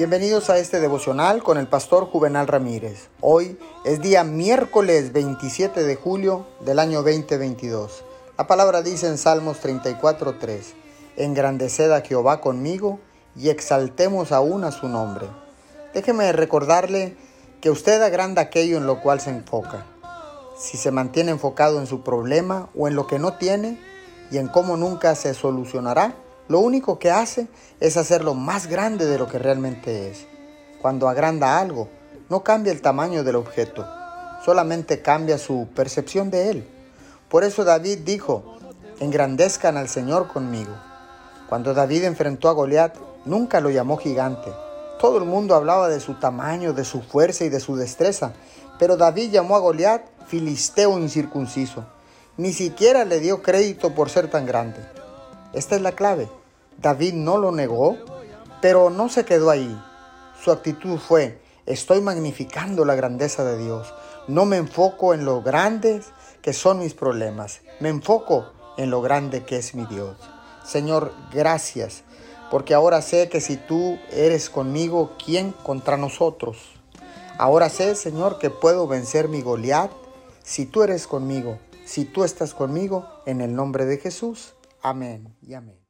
Bienvenidos a este devocional con el pastor Juvenal Ramírez. Hoy es día miércoles 27 de julio del año 2022. La palabra dice en Salmos 34:3, Engrandeced a Jehová conmigo y exaltemos aún a su nombre. Déjeme recordarle que usted agranda aquello en lo cual se enfoca. Si se mantiene enfocado en su problema o en lo que no tiene y en cómo nunca se solucionará, lo único que hace es hacerlo más grande de lo que realmente es. Cuando agranda algo, no cambia el tamaño del objeto, solamente cambia su percepción de él. Por eso David dijo, engrandezcan al Señor conmigo. Cuando David enfrentó a Goliat, nunca lo llamó gigante. Todo el mundo hablaba de su tamaño, de su fuerza y de su destreza, pero David llamó a Goliat filisteo incircunciso. Ni siquiera le dio crédito por ser tan grande. Esta es la clave. David no lo negó, pero no se quedó ahí. Su actitud fue, estoy magnificando la grandeza de Dios. No me enfoco en lo grandes que son mis problemas. Me enfoco en lo grande que es mi Dios. Señor, gracias, porque ahora sé que si tú eres conmigo, ¿quién contra nosotros? Ahora sé, Señor, que puedo vencer mi Goliat si tú eres conmigo, si tú estás conmigo, en el nombre de Jesús. Amén y amén.